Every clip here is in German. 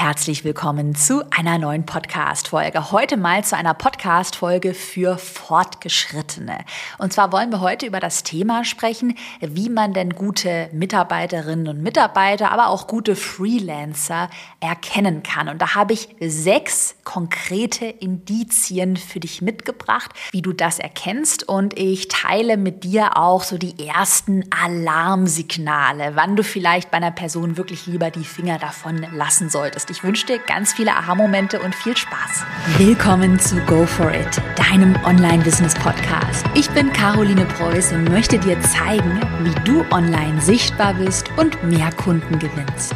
Herzlich willkommen zu einer neuen Podcast-Folge. Heute mal zu einer Podcast-Folge für Fortgeschrittene. Und zwar wollen wir heute über das Thema sprechen, wie man denn gute Mitarbeiterinnen und Mitarbeiter, aber auch gute Freelancer erkennen kann. Und da habe ich sechs konkrete Indizien für dich mitgebracht, wie du das erkennst. Und ich teile mit dir auch so die ersten Alarmsignale, wann du vielleicht bei einer Person wirklich lieber die Finger davon lassen solltest solltest. Ich wünsche dir ganz viele Aha-Momente und viel Spaß. Willkommen zu Go For It, deinem Online-Business-Podcast. Ich bin Caroline Preuß und möchte dir zeigen, wie du online sichtbar bist und mehr Kunden gewinnst.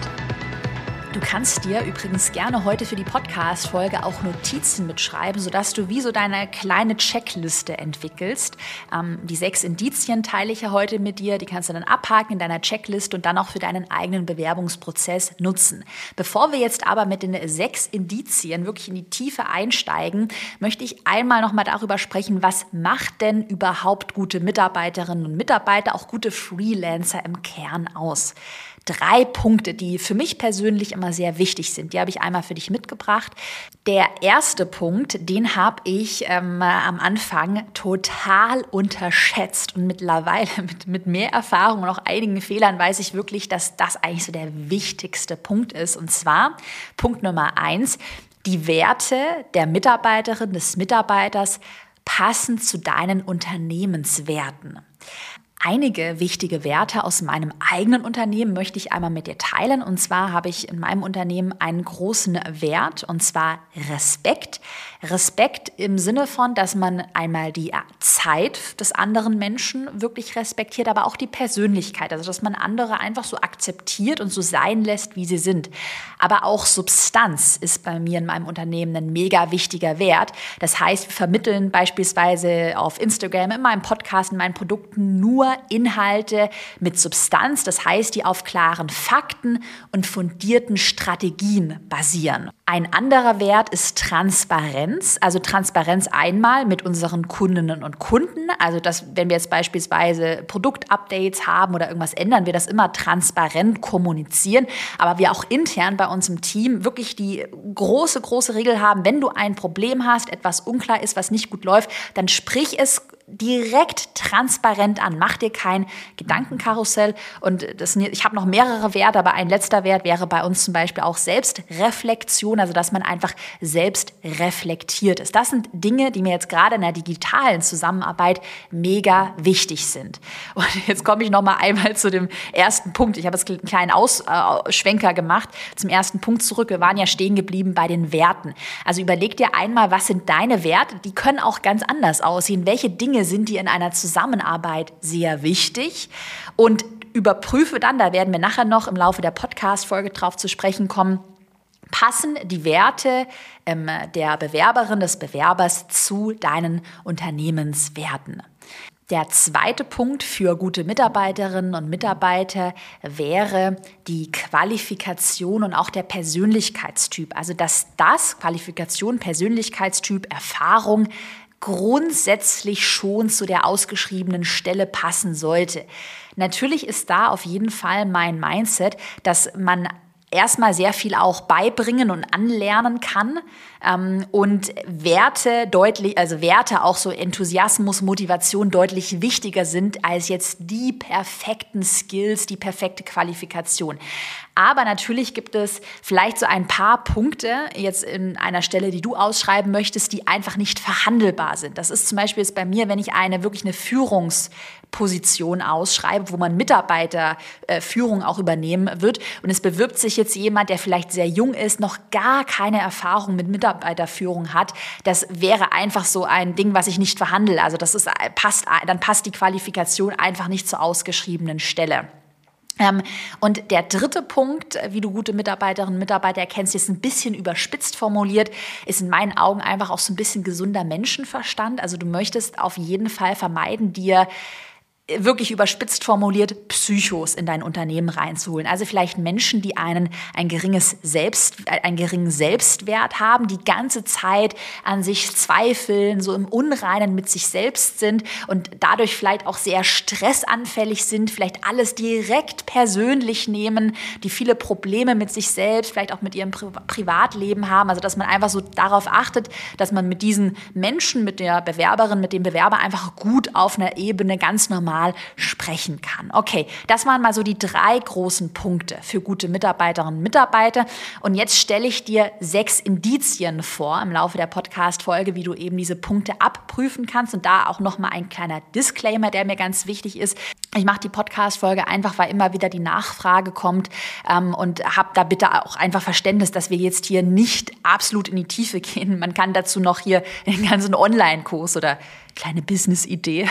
Du kannst dir übrigens gerne heute für die Podcast-Folge auch Notizen mitschreiben, sodass du wie so deine kleine Checkliste entwickelst. Ähm, die sechs Indizien teile ich ja heute mit dir. Die kannst du dann abhaken in deiner Checkliste und dann auch für deinen eigenen Bewerbungsprozess nutzen. Bevor wir jetzt aber mit den sechs Indizien wirklich in die Tiefe einsteigen, möchte ich einmal nochmal darüber sprechen, was macht denn überhaupt gute Mitarbeiterinnen und Mitarbeiter, auch gute Freelancer im Kern aus? Drei Punkte, die für mich persönlich immer sehr wichtig sind. Die habe ich einmal für dich mitgebracht. Der erste Punkt, den habe ich ähm, am Anfang total unterschätzt und mittlerweile mit, mit mehr Erfahrung und auch einigen Fehlern weiß ich wirklich, dass das eigentlich so der wichtigste Punkt ist. Und zwar Punkt Nummer eins, die Werte der Mitarbeiterin, des Mitarbeiters passen zu deinen Unternehmenswerten. Einige wichtige Werte aus meinem eigenen Unternehmen möchte ich einmal mit dir teilen. Und zwar habe ich in meinem Unternehmen einen großen Wert, und zwar Respekt. Respekt im Sinne von, dass man einmal die Zeit des anderen Menschen wirklich respektiert, aber auch die Persönlichkeit. Also, dass man andere einfach so akzeptiert und so sein lässt, wie sie sind. Aber auch Substanz ist bei mir in meinem Unternehmen ein mega wichtiger Wert. Das heißt, wir vermitteln beispielsweise auf Instagram, in meinem Podcast, in meinen Produkten nur Inhalte mit Substanz. Das heißt, die auf klaren Fakten und fundierten Strategien basieren. Ein anderer Wert ist Transparenz. Also Transparenz einmal mit unseren Kundinnen und Kunden. Also dass, wenn wir jetzt beispielsweise Produktupdates haben oder irgendwas ändern, wir das immer transparent kommunizieren. Aber wir auch intern bei uns im Team wirklich die große, große Regel haben, wenn du ein Problem hast, etwas unklar ist, was nicht gut läuft, dann sprich es direkt transparent an. Mach dir kein Gedankenkarussell. Und das, ich habe noch mehrere Werte, aber ein letzter Wert wäre bei uns zum Beispiel auch Selbstreflexion, also dass man einfach selbst reflektiert ist. Das sind Dinge, die mir jetzt gerade in der digitalen Zusammenarbeit mega wichtig sind. Und jetzt komme ich noch mal einmal zu dem ersten Punkt. Ich habe jetzt einen kleinen Ausschwenker äh, gemacht zum ersten Punkt zurück. Wir waren ja stehen geblieben bei den Werten. Also überleg dir einmal, was sind deine Werte? Die können auch ganz anders aussehen. Welche Dinge sind dir in einer Zusammenarbeit sehr wichtig und überprüfe dann, da werden wir nachher noch im Laufe der Podcast-Folge drauf zu sprechen kommen, passen die Werte ähm, der Bewerberin, des Bewerbers zu deinen Unternehmenswerten. Der zweite Punkt für gute Mitarbeiterinnen und Mitarbeiter wäre die Qualifikation und auch der Persönlichkeitstyp. Also dass das Qualifikation, Persönlichkeitstyp, Erfahrung grundsätzlich schon zu der ausgeschriebenen Stelle passen sollte. Natürlich ist da auf jeden Fall mein Mindset, dass man erstmal sehr viel auch beibringen und anlernen kann ähm, und Werte deutlich, also Werte auch so Enthusiasmus, Motivation deutlich wichtiger sind als jetzt die perfekten Skills, die perfekte Qualifikation. Aber natürlich gibt es vielleicht so ein paar Punkte jetzt in einer Stelle, die du ausschreiben möchtest, die einfach nicht verhandelbar sind. Das ist zum Beispiel jetzt bei mir, wenn ich eine wirklich eine Führungsposition ausschreibe, wo man Mitarbeiterführung äh, auch übernehmen wird und es bewirbt sich jetzt jemand, der vielleicht sehr jung ist, noch gar keine Erfahrung mit Mitarbeiterführung hat. Das wäre einfach so ein Ding, was ich nicht verhandle. Also das ist passt, dann passt die Qualifikation einfach nicht zur ausgeschriebenen Stelle. Ähm, und der dritte Punkt, wie du gute Mitarbeiterinnen und Mitarbeiter erkennst, ist ein bisschen überspitzt formuliert, ist in meinen Augen einfach auch so ein bisschen gesunder Menschenverstand. Also du möchtest auf jeden Fall vermeiden, dir wirklich überspitzt formuliert, Psychos in dein Unternehmen reinzuholen. Also vielleicht Menschen, die einen ein geringes Selbst, einen geringen Selbstwert haben, die ganze Zeit an sich zweifeln, so im Unreinen mit sich selbst sind und dadurch vielleicht auch sehr stressanfällig sind, vielleicht alles direkt persönlich nehmen, die viele Probleme mit sich selbst, vielleicht auch mit ihrem Pri Privatleben haben. Also dass man einfach so darauf achtet, dass man mit diesen Menschen, mit der Bewerberin, mit dem Bewerber einfach gut auf einer Ebene ganz normal normal sprechen kann. Okay, das waren mal so die drei großen Punkte für gute Mitarbeiterinnen und Mitarbeiter. Und jetzt stelle ich dir sechs Indizien vor im Laufe der Podcast-Folge, wie du eben diese Punkte abprüfen kannst. Und da auch nochmal ein kleiner Disclaimer, der mir ganz wichtig ist. Ich mache die Podcast-Folge einfach, weil immer wieder die Nachfrage kommt ähm, und habe da bitte auch einfach Verständnis, dass wir jetzt hier nicht absolut in die Tiefe gehen. Man kann dazu noch hier den ganzen Online-Kurs oder kleine Business-Idee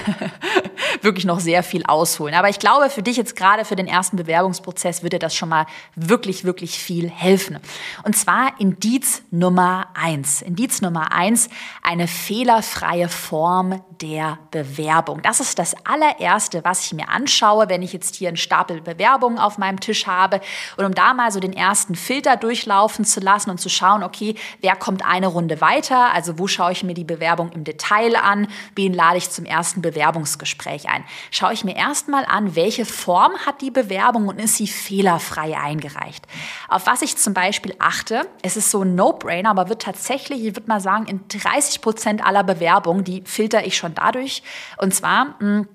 wirklich noch sehr viel ausholen. Aber ich glaube, für dich jetzt gerade für den ersten Bewerbungsprozess würde das schon mal wirklich, wirklich viel helfen. Und zwar Indiz Nummer eins. Indiz Nummer eins, eine fehlerfreie Form der Bewerbung. Das ist das allererste, was ich mir anschaue, wenn ich jetzt hier einen Stapel Bewerbungen auf meinem Tisch habe. Und um da mal so den ersten Filter durchlaufen zu lassen und zu schauen, okay, wer kommt eine Runde weiter? Also wo schaue ich mir die Bewerbung im Detail an? Wen lade ich zum ersten Bewerbungsgespräch ein? Schaue ich mir erstmal an, welche Form hat die Bewerbung und ist sie fehlerfrei eingereicht? Auf was ich zum Beispiel achte, es ist so ein No-Brainer, aber wird tatsächlich, ich würde mal sagen, in 30 Prozent aller Bewerbungen, die filter ich schon dadurch. Und zwar, hm,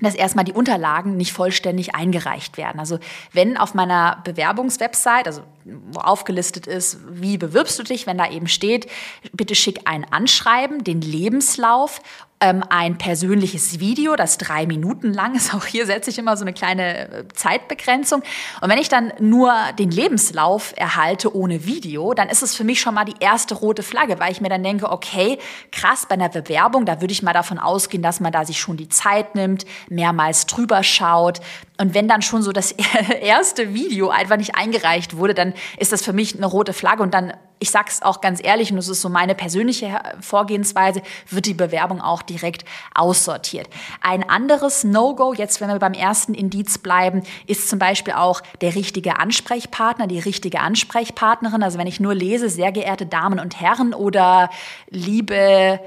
dass erstmal die Unterlagen nicht vollständig eingereicht werden. Also wenn auf meiner Bewerbungswebsite, also wo aufgelistet ist, wie bewirbst du dich, wenn da eben steht, bitte schick ein Anschreiben, den Lebenslauf ähm, ein persönliches Video, das drei Minuten lang ist. Auch hier setze ich immer so eine kleine äh, Zeitbegrenzung. Und wenn ich dann nur den Lebenslauf erhalte ohne Video, dann ist es für mich schon mal die erste rote Flagge, weil ich mir dann denke, okay, krass, bei einer Bewerbung, da würde ich mal davon ausgehen, dass man da sich schon die Zeit nimmt, mehrmals drüber schaut. Und wenn dann schon so das erste Video einfach nicht eingereicht wurde, dann ist das für mich eine rote Flagge und dann ich sag's auch ganz ehrlich, und das ist so meine persönliche Vorgehensweise, wird die Bewerbung auch direkt aussortiert. Ein anderes No-Go, jetzt wenn wir beim ersten Indiz bleiben, ist zum Beispiel auch der richtige Ansprechpartner, die richtige Ansprechpartnerin. Also wenn ich nur lese, sehr geehrte Damen und Herren oder liebe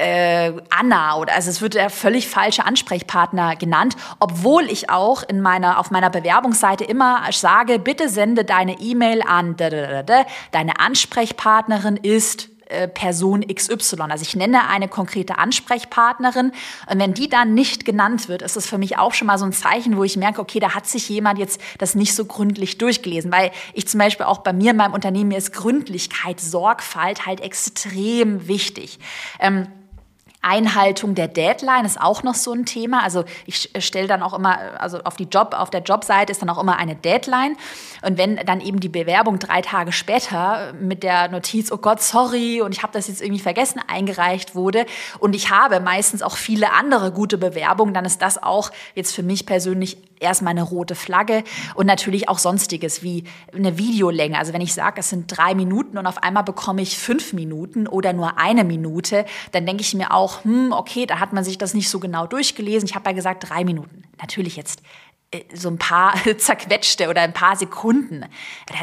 äh, Anna oder also es wird der völlig falsche Ansprechpartner genannt, obwohl ich auch in meiner auf meiner Bewerbungsseite immer sage, bitte sende deine E-Mail an deine Ansprechpartnerin ist äh, Person XY. Also ich nenne eine konkrete Ansprechpartnerin und wenn die dann nicht genannt wird, ist das für mich auch schon mal so ein Zeichen, wo ich merke, okay, da hat sich jemand jetzt das nicht so gründlich durchgelesen, weil ich zum Beispiel auch bei mir in meinem Unternehmen mir ist Gründlichkeit, Sorgfalt halt extrem wichtig. Ähm, Einhaltung der Deadline ist auch noch so ein Thema. Also ich stelle dann auch immer, also auf die Job, auf der Jobseite ist dann auch immer eine Deadline. Und wenn dann eben die Bewerbung drei Tage später mit der Notiz, oh Gott, sorry, und ich habe das jetzt irgendwie vergessen, eingereicht wurde und ich habe meistens auch viele andere gute Bewerbungen, dann ist das auch jetzt für mich persönlich erstmal eine rote Flagge und natürlich auch sonstiges wie eine Videolänge. Also wenn ich sage, es sind drei Minuten und auf einmal bekomme ich fünf Minuten oder nur eine Minute, dann denke ich mir auch, hm, okay, da hat man sich das nicht so genau durchgelesen. Ich habe ja gesagt drei Minuten. Natürlich jetzt so ein paar zerquetschte oder ein paar Sekunden.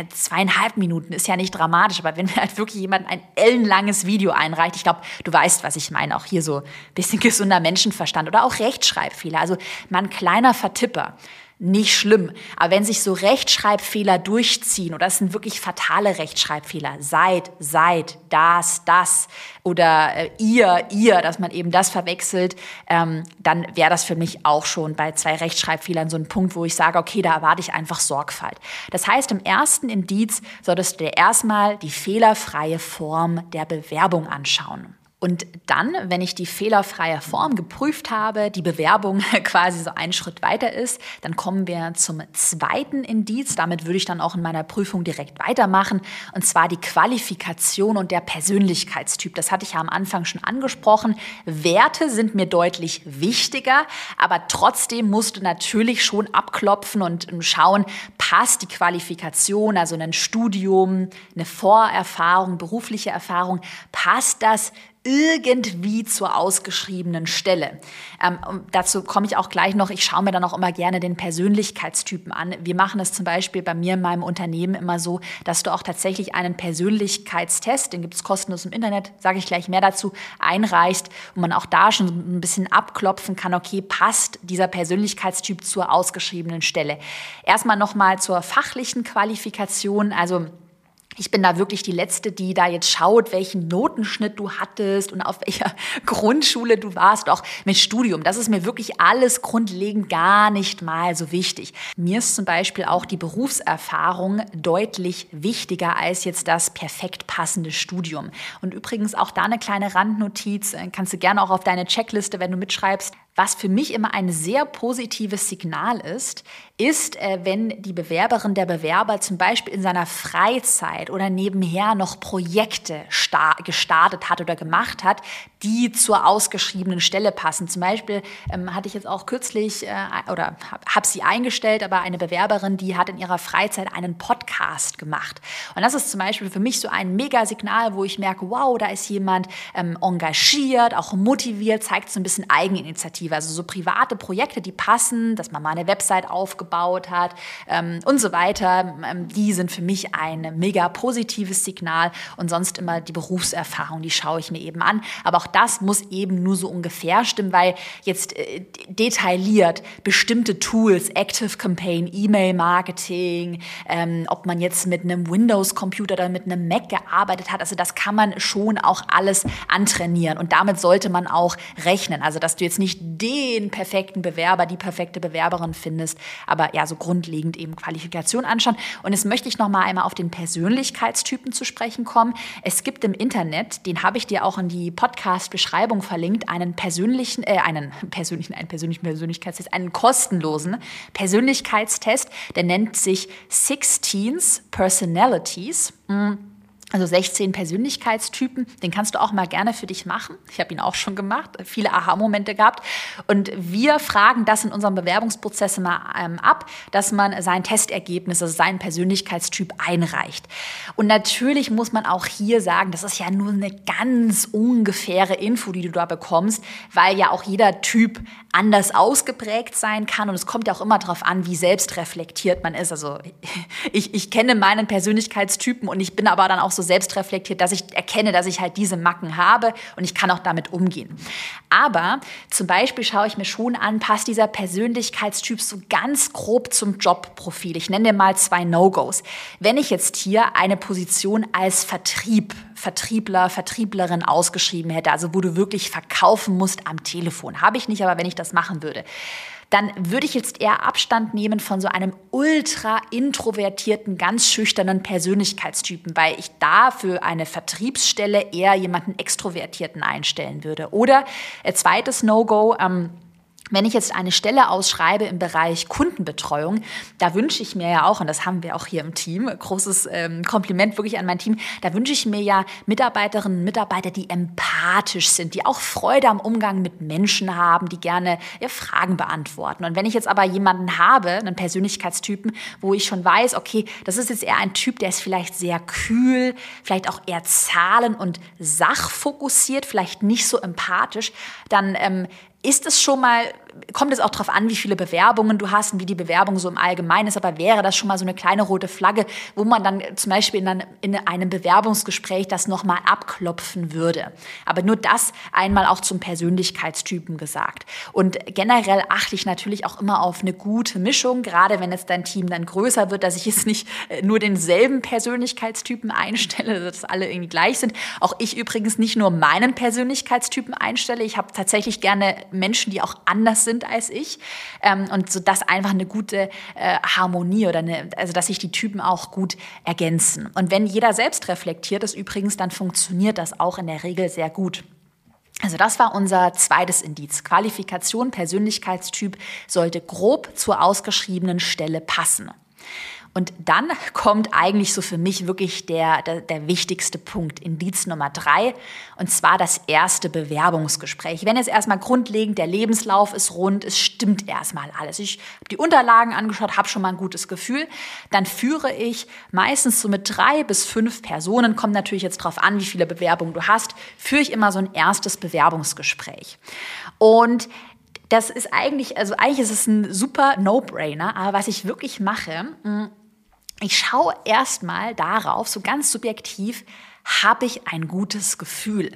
Zweieinhalb Minuten ist ja nicht dramatisch, aber wenn mir halt wirklich jemand ein ellenlanges Video einreicht, ich glaube, du weißt, was ich meine, auch hier so ein bisschen gesunder Menschenverstand oder auch Rechtschreibfehler, also mal ein kleiner Vertipper nicht schlimm. Aber wenn sich so Rechtschreibfehler durchziehen, oder es sind wirklich fatale Rechtschreibfehler, seid, seid, das, das oder äh, ihr, ihr, dass man eben das verwechselt, ähm, dann wäre das für mich auch schon bei zwei Rechtschreibfehlern so ein Punkt, wo ich sage, okay, da erwarte ich einfach Sorgfalt. Das heißt, im ersten Indiz solltest du dir erstmal die fehlerfreie Form der Bewerbung anschauen. Und dann, wenn ich die fehlerfreie Form geprüft habe, die Bewerbung quasi so einen Schritt weiter ist, dann kommen wir zum zweiten Indiz. Damit würde ich dann auch in meiner Prüfung direkt weitermachen. Und zwar die Qualifikation und der Persönlichkeitstyp. Das hatte ich ja am Anfang schon angesprochen. Werte sind mir deutlich wichtiger, aber trotzdem musst du natürlich schon abklopfen und schauen, passt die Qualifikation, also ein Studium, eine Vorerfahrung, berufliche Erfahrung, passt das irgendwie zur ausgeschriebenen Stelle. Ähm, dazu komme ich auch gleich noch. Ich schaue mir dann auch immer gerne den Persönlichkeitstypen an. Wir machen es zum Beispiel bei mir in meinem Unternehmen immer so, dass du auch tatsächlich einen Persönlichkeitstest, den gibt es kostenlos im Internet, sage ich gleich mehr dazu, einreichst, wo man auch da schon ein bisschen abklopfen kann, okay, passt dieser Persönlichkeitstyp zur ausgeschriebenen Stelle. Erstmal nochmal zur fachlichen Qualifikation, also ich bin da wirklich die Letzte, die da jetzt schaut, welchen Notenschnitt du hattest und auf welcher Grundschule du warst, auch mit Studium. Das ist mir wirklich alles grundlegend gar nicht mal so wichtig. Mir ist zum Beispiel auch die Berufserfahrung deutlich wichtiger als jetzt das perfekt passende Studium. Und übrigens auch da eine kleine Randnotiz, äh, kannst du gerne auch auf deine Checkliste, wenn du mitschreibst, was für mich immer ein sehr positives Signal ist, ist, äh, wenn die Bewerberin, der Bewerber zum Beispiel in seiner Freizeit oder nebenher noch Projekte gestartet hat oder gemacht hat, die zur ausgeschriebenen Stelle passen. Zum Beispiel ähm, hatte ich jetzt auch kürzlich äh, oder habe hab sie eingestellt, aber eine Bewerberin, die hat in ihrer Freizeit einen Podcast gemacht. Und das ist zum Beispiel für mich so ein Mega-Signal, wo ich merke, wow, da ist jemand ähm, engagiert, auch motiviert, zeigt so ein bisschen Eigeninitiative. Initiative, also so private Projekte, die passen, dass man mal eine Website aufgebaut hat ähm, und so weiter, ähm, die sind für mich ein mega positives Signal und sonst immer die Berufserfahrung, die schaue ich mir eben an. Aber auch das muss eben nur so ungefähr stimmen, weil jetzt äh, detailliert bestimmte Tools, Active Campaign, E-Mail-Marketing, ähm, ob man jetzt mit einem Windows-Computer oder mit einem Mac gearbeitet hat, also das kann man schon auch alles antrainieren und damit sollte man auch rechnen. Also dass du jetzt nicht den perfekten Bewerber, die perfekte Bewerberin findest. Aber ja, so grundlegend eben Qualifikation anschauen. Und jetzt möchte ich noch mal einmal auf den Persönlichkeitstypen zu sprechen kommen. Es gibt im Internet, den habe ich dir auch in die Podcast-Beschreibung verlinkt, einen persönlichen, äh, einen persönlichen, einen persönlichen Persönlichkeitstest, einen kostenlosen Persönlichkeitstest. Der nennt sich 16 Personalities. Mhm also 16 Persönlichkeitstypen, den kannst du auch mal gerne für dich machen. Ich habe ihn auch schon gemacht, viele Aha-Momente gehabt. Und wir fragen das in unserem Bewerbungsprozess immer ähm, ab, dass man sein Testergebnis, also seinen Persönlichkeitstyp einreicht. Und natürlich muss man auch hier sagen, das ist ja nur eine ganz ungefähre Info, die du da bekommst, weil ja auch jeder Typ anders ausgeprägt sein kann. Und es kommt ja auch immer darauf an, wie selbstreflektiert man ist. Also ich, ich kenne meinen Persönlichkeitstypen und ich bin aber dann auch so selbstreflektiert, dass ich erkenne, dass ich halt diese Macken habe und ich kann auch damit umgehen. Aber zum Beispiel schaue ich mir schon an, passt dieser Persönlichkeitstyp so ganz grob zum Jobprofil. Ich nenne dir mal zwei No-Gos. Wenn ich jetzt hier eine Position als Vertrieb, Vertriebler, Vertrieblerin ausgeschrieben hätte, also wo du wirklich verkaufen musst am Telefon, habe ich nicht, aber wenn ich das machen würde, dann würde ich jetzt eher Abstand nehmen von so einem ultra introvertierten, ganz schüchternen Persönlichkeitstypen, weil ich da für eine Vertriebsstelle eher jemanden extrovertierten einstellen würde. Oder äh, zweites No-Go, ähm, wenn ich jetzt eine Stelle ausschreibe im Bereich Kundenbetreuung, da wünsche ich mir ja auch, und das haben wir auch hier im Team, großes ähm, Kompliment wirklich an mein Team, da wünsche ich mir ja Mitarbeiterinnen und Mitarbeiter, die empathisch sind, die auch Freude am Umgang mit Menschen haben, die gerne ja, Fragen beantworten. Und wenn ich jetzt aber jemanden habe, einen Persönlichkeitstypen, wo ich schon weiß, okay, das ist jetzt eher ein Typ, der ist vielleicht sehr kühl, vielleicht auch eher zahlen- und sachfokussiert, vielleicht nicht so empathisch, dann ähm, ist es schon mal kommt es auch darauf an, wie viele Bewerbungen du hast und wie die Bewerbung so im Allgemeinen ist, aber wäre das schon mal so eine kleine rote Flagge, wo man dann zum Beispiel in, einem, in einem Bewerbungsgespräch das nochmal abklopfen würde. Aber nur das einmal auch zum Persönlichkeitstypen gesagt. Und generell achte ich natürlich auch immer auf eine gute Mischung, gerade wenn jetzt dein Team dann größer wird, dass ich jetzt nicht äh, nur denselben Persönlichkeitstypen einstelle, dass alle irgendwie gleich sind. Auch ich übrigens nicht nur meinen Persönlichkeitstypen einstelle. Ich habe tatsächlich gerne Menschen, die auch anders sind als ich. Ähm, und so dass einfach eine gute äh, Harmonie oder eine, also dass sich die Typen auch gut ergänzen. Und wenn jeder selbst reflektiert ist übrigens, dann funktioniert das auch in der Regel sehr gut. Also das war unser zweites Indiz. Qualifikation, Persönlichkeitstyp sollte grob zur ausgeschriebenen Stelle passen. Und dann kommt eigentlich so für mich wirklich der, der, der, wichtigste Punkt, Indiz Nummer drei, und zwar das erste Bewerbungsgespräch. Wenn jetzt erstmal grundlegend der Lebenslauf ist rund, es stimmt erstmal alles. Ich habe die Unterlagen angeschaut, habe schon mal ein gutes Gefühl, dann führe ich meistens so mit drei bis fünf Personen, kommt natürlich jetzt drauf an, wie viele Bewerbungen du hast, führe ich immer so ein erstes Bewerbungsgespräch. Und das ist eigentlich, also eigentlich ist es ein super No-Brainer, aber was ich wirklich mache, hm, ich schaue erstmal darauf, so ganz subjektiv, habe ich ein gutes Gefühl.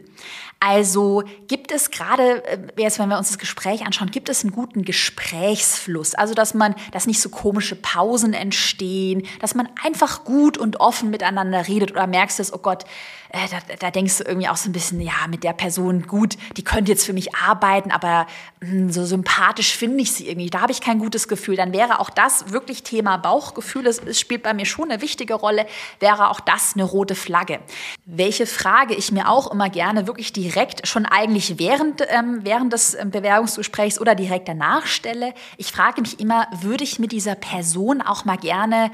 Also gibt es gerade, äh, jetzt wenn wir uns das Gespräch anschauen, gibt es einen guten Gesprächsfluss? Also dass man, dass nicht so komische Pausen entstehen, dass man einfach gut und offen miteinander redet oder merkst du, oh Gott, äh, da, da denkst du irgendwie auch so ein bisschen, ja, mit der Person gut, die könnte jetzt für mich arbeiten, aber mh, hm, so sympathisch finde ich sie irgendwie. Da habe ich kein gutes Gefühl. Dann wäre auch das wirklich Thema Bauchgefühl. Es, es spielt bei mir schon eine wichtige Rolle. Wäre auch das eine rote Flagge. Welche Frage ich mir auch immer gerne wirklich direkt schon eigentlich während, ähm, während des ähm, Bewerbungsgesprächs oder direkt danach stelle. Ich frage mich immer, würde ich mit dieser Person auch mal gerne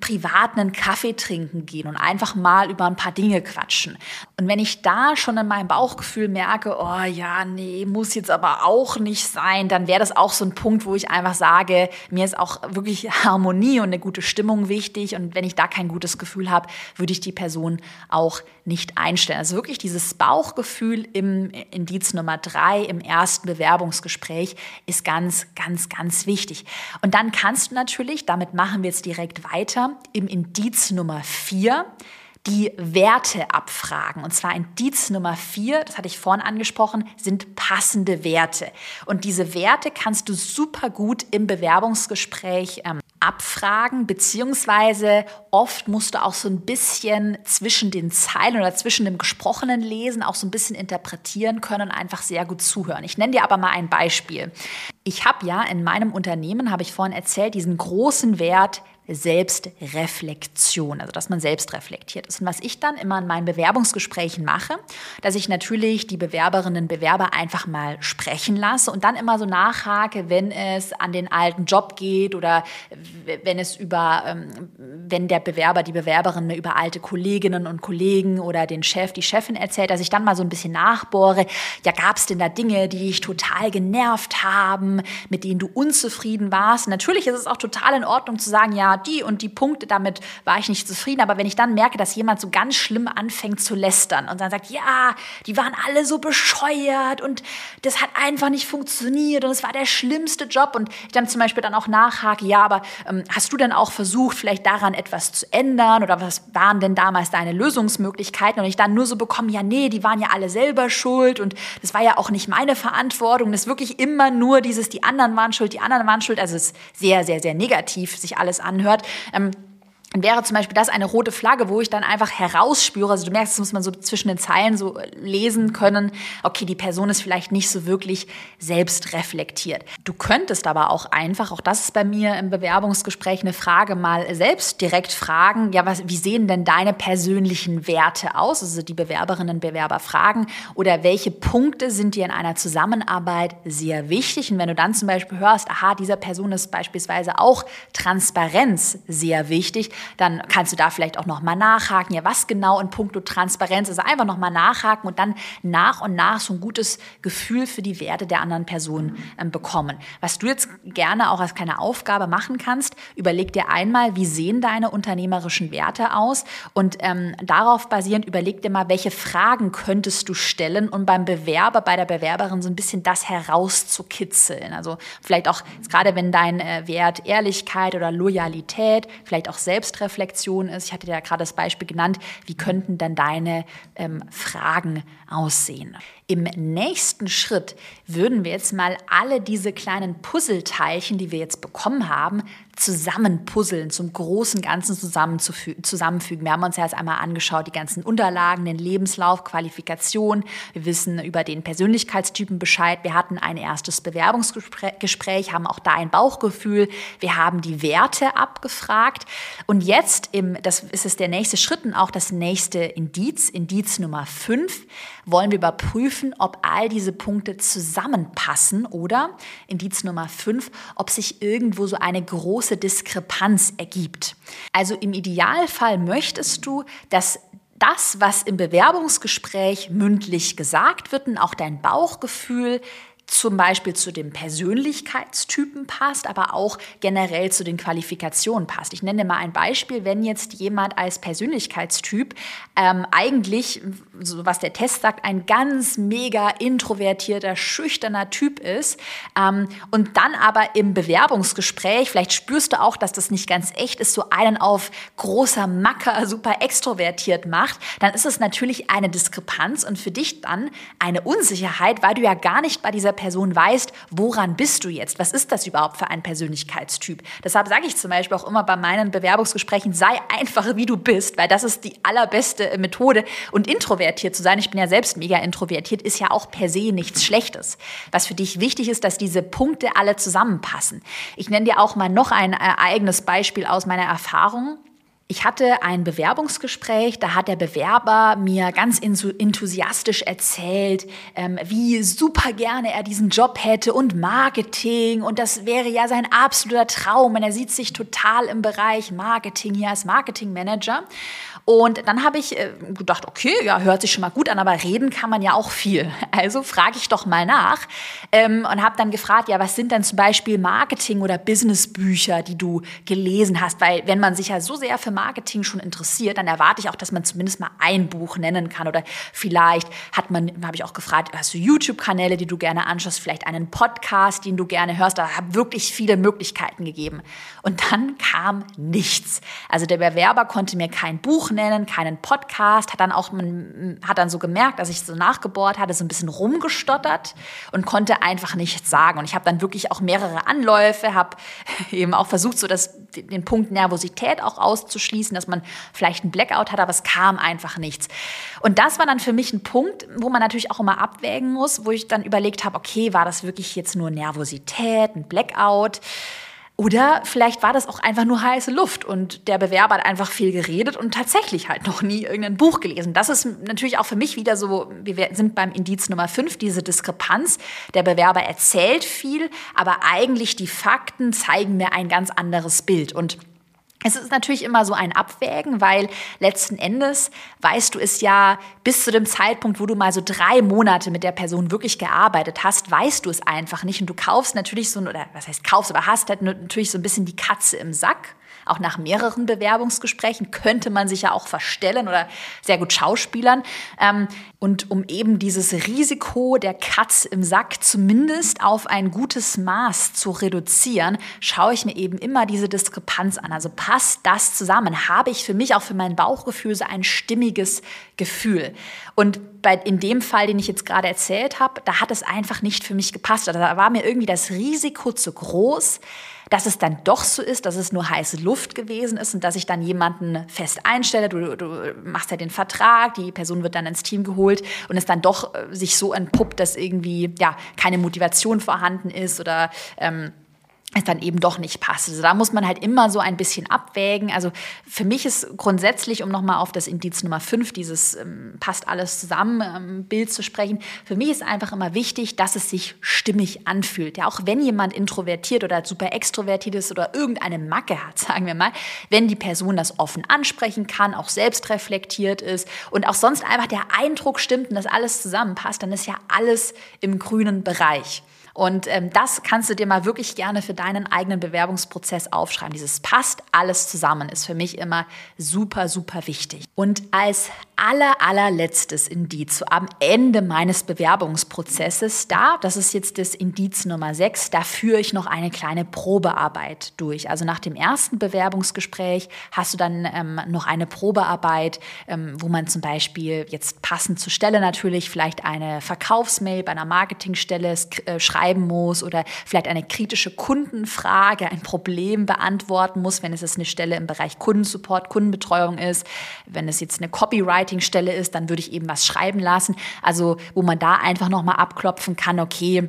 privat einen Kaffee trinken gehen und einfach mal über ein paar Dinge quatschen. Und wenn ich da schon in meinem Bauchgefühl merke, oh ja, nee, muss jetzt aber auch nicht sein, dann wäre das auch so ein Punkt, wo ich einfach sage, mir ist auch wirklich Harmonie und eine gute Stimmung wichtig. Und wenn ich da kein gutes Gefühl habe, würde ich die Person auch nicht einstellen. Also wirklich dieses Bauchgefühl im Indiz Nummer drei, im ersten Bewerbungsgespräch, ist ganz, ganz, ganz wichtig. Und dann kannst du natürlich, damit machen wir jetzt direkt weiter, weiter im Indiz Nummer 4 die Werte abfragen. Und zwar Indiz Nummer 4, das hatte ich vorhin angesprochen, sind passende Werte. Und diese Werte kannst du super gut im Bewerbungsgespräch ähm, abfragen, beziehungsweise oft musst du auch so ein bisschen zwischen den Zeilen oder zwischen dem gesprochenen Lesen auch so ein bisschen interpretieren können und einfach sehr gut zuhören. Ich nenne dir aber mal ein Beispiel. Ich habe ja in meinem Unternehmen, habe ich vorhin erzählt, diesen großen Wert Selbstreflexion, also dass man selbst reflektiert ist. Und was ich dann immer in meinen Bewerbungsgesprächen mache, dass ich natürlich die Bewerberinnen und Bewerber einfach mal sprechen lasse und dann immer so nachhake, wenn es an den alten Job geht oder wenn es über, ähm, wenn der Bewerber, die Bewerberin über alte Kolleginnen und Kollegen oder den Chef, die Chefin erzählt, dass ich dann mal so ein bisschen nachbohre, ja, gab es denn da Dinge, die dich total genervt haben, mit denen du unzufrieden warst? natürlich ist es auch total in Ordnung zu sagen, ja, die und die Punkte, damit war ich nicht zufrieden. Aber wenn ich dann merke, dass jemand so ganz schlimm anfängt zu lästern und dann sagt, ja, die waren alle so bescheuert und das hat einfach nicht funktioniert und es war der schlimmste Job und ich dann zum Beispiel dann auch nachhake, ja, aber ähm, hast du denn auch versucht, vielleicht daran etwas zu ändern oder was waren denn damals deine Lösungsmöglichkeiten? Und ich dann nur so bekomme, ja, nee, die waren ja alle selber schuld und das war ja auch nicht meine Verantwortung. Das ist wirklich immer nur dieses, die anderen waren schuld, die anderen waren schuld. Also es ist sehr, sehr, sehr negativ sich alles anhört hat. Ähm, wäre zum Beispiel das eine rote Flagge, wo ich dann einfach herausspüre, also du merkst, das muss man so zwischen den Zeilen so lesen können, okay, die Person ist vielleicht nicht so wirklich selbst reflektiert. Du könntest aber auch einfach, auch das ist bei mir im Bewerbungsgespräch eine Frage, mal selbst direkt fragen, ja, was, wie sehen denn deine persönlichen Werte aus? Also die Bewerberinnen und Bewerber fragen oder welche Punkte sind dir in einer Zusammenarbeit sehr wichtig? Und wenn du dann zum Beispiel hörst, aha, dieser Person ist beispielsweise auch Transparenz sehr wichtig, dann kannst du da vielleicht auch nochmal nachhaken. Ja, was genau in puncto Transparenz? Also einfach nochmal nachhaken und dann nach und nach so ein gutes Gefühl für die Werte der anderen Person ähm, bekommen. Was du jetzt gerne auch als kleine Aufgabe machen kannst, überleg dir einmal, wie sehen deine unternehmerischen Werte aus und ähm, darauf basierend überleg dir mal, welche Fragen könntest du stellen, um beim Bewerber, bei der Bewerberin so ein bisschen das herauszukitzeln. Also vielleicht auch, gerade wenn dein äh, Wert Ehrlichkeit oder Loyalität, vielleicht auch selbst Selbstreflexion ist. Ich hatte ja gerade das Beispiel genannt, wie könnten denn deine ähm, Fragen aussehen? Im nächsten Schritt würden wir jetzt mal alle diese kleinen Puzzleteilchen, die wir jetzt bekommen haben, zusammenpuzzeln, zum großen Ganzen zusammenfügen. Wir haben uns ja jetzt einmal angeschaut, die ganzen Unterlagen, den Lebenslauf, Qualifikation. Wir wissen über den Persönlichkeitstypen Bescheid. Wir hatten ein erstes Bewerbungsgespräch, haben auch da ein Bauchgefühl. Wir haben die Werte abgefragt. Und jetzt, im, das ist es der nächste Schritt und auch das nächste Indiz, Indiz Nummer 5, wollen wir überprüfen, ob all diese Punkte zusammenpassen oder Indiz Nummer 5, ob sich irgendwo so eine große Diskrepanz ergibt. Also im Idealfall möchtest du, dass das, was im Bewerbungsgespräch mündlich gesagt wird und auch dein Bauchgefühl zum Beispiel zu dem Persönlichkeitstypen passt, aber auch generell zu den Qualifikationen passt. Ich nenne mal ein Beispiel, wenn jetzt jemand als Persönlichkeitstyp ähm, eigentlich, so was der Test sagt, ein ganz mega introvertierter, schüchterner Typ ist ähm, und dann aber im Bewerbungsgespräch, vielleicht spürst du auch, dass das nicht ganz echt ist, so einen auf großer Macker, super extrovertiert macht, dann ist es natürlich eine Diskrepanz und für dich dann eine Unsicherheit, weil du ja gar nicht bei dieser Person weißt, woran bist du jetzt? Was ist das überhaupt für ein Persönlichkeitstyp? Deshalb sage ich zum Beispiel auch immer bei meinen Bewerbungsgesprächen, sei einfach wie du bist, weil das ist die allerbeste Methode. Und introvertiert zu sein, ich bin ja selbst mega introvertiert, ist ja auch per se nichts Schlechtes. Was für dich wichtig ist, dass diese Punkte alle zusammenpassen. Ich nenne dir auch mal noch ein äh, eigenes Beispiel aus meiner Erfahrung. Ich hatte ein Bewerbungsgespräch, da hat der Bewerber mir ganz enthusiastisch erzählt, ähm, wie super gerne er diesen Job hätte und Marketing und das wäre ja sein absoluter Traum und er sieht sich total im Bereich Marketing hier als Marketingmanager. Und dann habe ich äh, gedacht, okay, ja, hört sich schon mal gut an, aber reden kann man ja auch viel. Also frage ich doch mal nach ähm, und habe dann gefragt, ja, was sind denn zum Beispiel Marketing- oder Businessbücher, die du gelesen hast? Weil wenn man sich ja so sehr für Marketing schon interessiert, dann erwarte ich auch, dass man zumindest mal ein Buch nennen kann. Oder vielleicht hat man, habe ich auch gefragt, hast du YouTube-Kanäle, die du gerne anschaust, vielleicht einen Podcast, den du gerne hörst. Da habe wirklich viele Möglichkeiten gegeben. Und dann kam nichts. Also der Bewerber konnte mir kein Buch nennen, keinen Podcast, hat dann auch, man hat dann so gemerkt, dass ich so nachgebohrt hatte, so ein bisschen rumgestottert und konnte einfach nichts sagen. Und ich habe dann wirklich auch mehrere Anläufe, habe eben auch versucht, so das, den Punkt Nervosität auch auszuschließen dass man vielleicht einen Blackout hat, aber es kam einfach nichts. Und das war dann für mich ein Punkt, wo man natürlich auch immer abwägen muss, wo ich dann überlegt habe, okay, war das wirklich jetzt nur Nervosität, ein Blackout? Oder vielleicht war das auch einfach nur heiße Luft und der Bewerber hat einfach viel geredet und tatsächlich halt noch nie irgendein Buch gelesen. Das ist natürlich auch für mich wieder so, wir sind beim Indiz Nummer 5, diese Diskrepanz. Der Bewerber erzählt viel, aber eigentlich die Fakten zeigen mir ein ganz anderes Bild. Und es ist natürlich immer so ein Abwägen, weil letzten Endes weißt du es ja bis zu dem Zeitpunkt, wo du mal so drei Monate mit der Person wirklich gearbeitet hast, weißt du es einfach nicht. Und du kaufst natürlich so, oder was heißt kaufst, aber hast halt natürlich so ein bisschen die Katze im Sack auch nach mehreren Bewerbungsgesprächen könnte man sich ja auch verstellen oder sehr gut schauspielern. Ähm, und um eben dieses Risiko der Katz im Sack zumindest auf ein gutes Maß zu reduzieren, schaue ich mir eben immer diese Diskrepanz an. Also passt das zusammen? Habe ich für mich auch für mein Bauchgefühl so ein stimmiges Gefühl? Und bei, in dem Fall, den ich jetzt gerade erzählt habe, da hat es einfach nicht für mich gepasst. Also da war mir irgendwie das Risiko zu groß, dass es dann doch so ist, dass es nur heiße Luft gewesen ist und dass ich dann jemanden fest einstelle, du, du machst ja den Vertrag, die Person wird dann ins Team geholt und es dann doch äh, sich so entpuppt, dass irgendwie ja keine Motivation vorhanden ist oder ähm, es dann eben doch nicht passt. Also da muss man halt immer so ein bisschen abwägen. Also für mich ist grundsätzlich, um nochmal auf das Indiz Nummer 5, dieses ähm, passt alles zusammen ähm, Bild zu sprechen, für mich ist einfach immer wichtig, dass es sich stimmig anfühlt. Ja, auch wenn jemand introvertiert oder super extrovertiert ist oder irgendeine Macke hat, sagen wir mal, wenn die Person das offen ansprechen kann, auch selbst reflektiert ist und auch sonst einfach der Eindruck stimmt und das alles zusammenpasst, dann ist ja alles im grünen Bereich. Und ähm, das kannst du dir mal wirklich gerne für deinen eigenen Bewerbungsprozess aufschreiben. Dieses passt alles zusammen ist für mich immer super, super wichtig. Und als aller, allerletztes Indiz, so am Ende meines Bewerbungsprozesses, da, das ist jetzt das Indiz Nummer 6, da führe ich noch eine kleine Probearbeit durch. Also nach dem ersten Bewerbungsgespräch hast du dann ähm, noch eine Probearbeit, ähm, wo man zum Beispiel jetzt passend zur Stelle natürlich vielleicht eine Verkaufsmail bei einer Marketingstelle äh, schreiben muss oder vielleicht eine kritische Kundenfrage, ein Problem beantworten muss, wenn es eine Stelle im Bereich Kundensupport, Kundenbetreuung ist, wenn es jetzt eine Copywriting-Stelle ist, dann würde ich eben was schreiben lassen. Also wo man da einfach nochmal abklopfen kann, okay,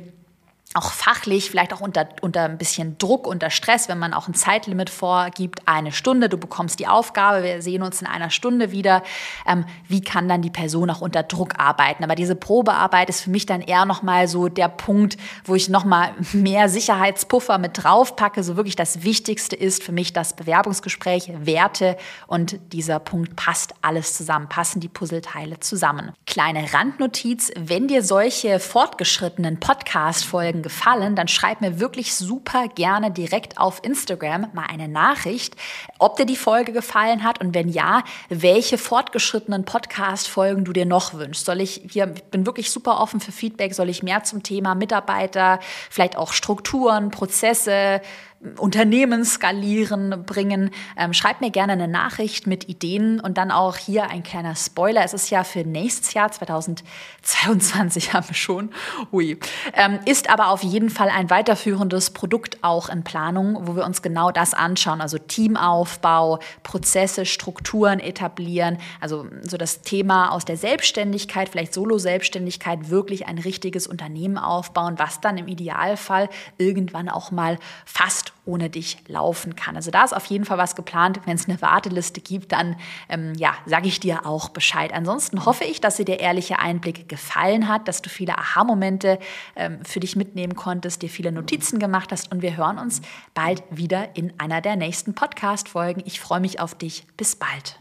auch fachlich, vielleicht auch unter, unter ein bisschen Druck, unter Stress, wenn man auch ein Zeitlimit vorgibt, eine Stunde, du bekommst die Aufgabe, wir sehen uns in einer Stunde wieder, ähm, wie kann dann die Person auch unter Druck arbeiten? Aber diese Probearbeit ist für mich dann eher nochmal so der Punkt, wo ich nochmal mehr Sicherheitspuffer mit draufpacke. So wirklich das Wichtigste ist für mich das Bewerbungsgespräch, Werte und dieser Punkt passt alles zusammen, passen die Puzzleteile zusammen. Kleine Randnotiz, wenn dir solche fortgeschrittenen Podcast-Folgen Folgen gefallen, dann schreib mir wirklich super gerne direkt auf Instagram mal eine Nachricht, ob dir die Folge gefallen hat und wenn ja, welche fortgeschrittenen Podcast-Folgen du dir noch wünschst. Soll ich hier, ich bin wirklich super offen für Feedback, soll ich mehr zum Thema Mitarbeiter, vielleicht auch Strukturen, Prozesse, Unternehmen skalieren bringen. Ähm, schreibt mir gerne eine Nachricht mit Ideen und dann auch hier ein kleiner Spoiler. Es ist ja für nächstes Jahr 2022 haben wir schon. Ui. Ähm, ist aber auf jeden Fall ein weiterführendes Produkt auch in Planung, wo wir uns genau das anschauen. Also Teamaufbau, Prozesse, Strukturen etablieren. Also so das Thema aus der Selbstständigkeit, vielleicht Solo-Selbstständigkeit, wirklich ein richtiges Unternehmen aufbauen, was dann im Idealfall irgendwann auch mal ohne dich laufen kann. Also da ist auf jeden Fall was geplant. Wenn es eine Warteliste gibt, dann ähm, ja, sage ich dir auch Bescheid. Ansonsten hoffe ich, dass dir der ehrliche Einblick gefallen hat, dass du viele Aha-Momente ähm, für dich mitnehmen konntest, dir viele Notizen gemacht hast und wir hören uns bald wieder in einer der nächsten Podcast-Folgen. Ich freue mich auf dich. Bis bald.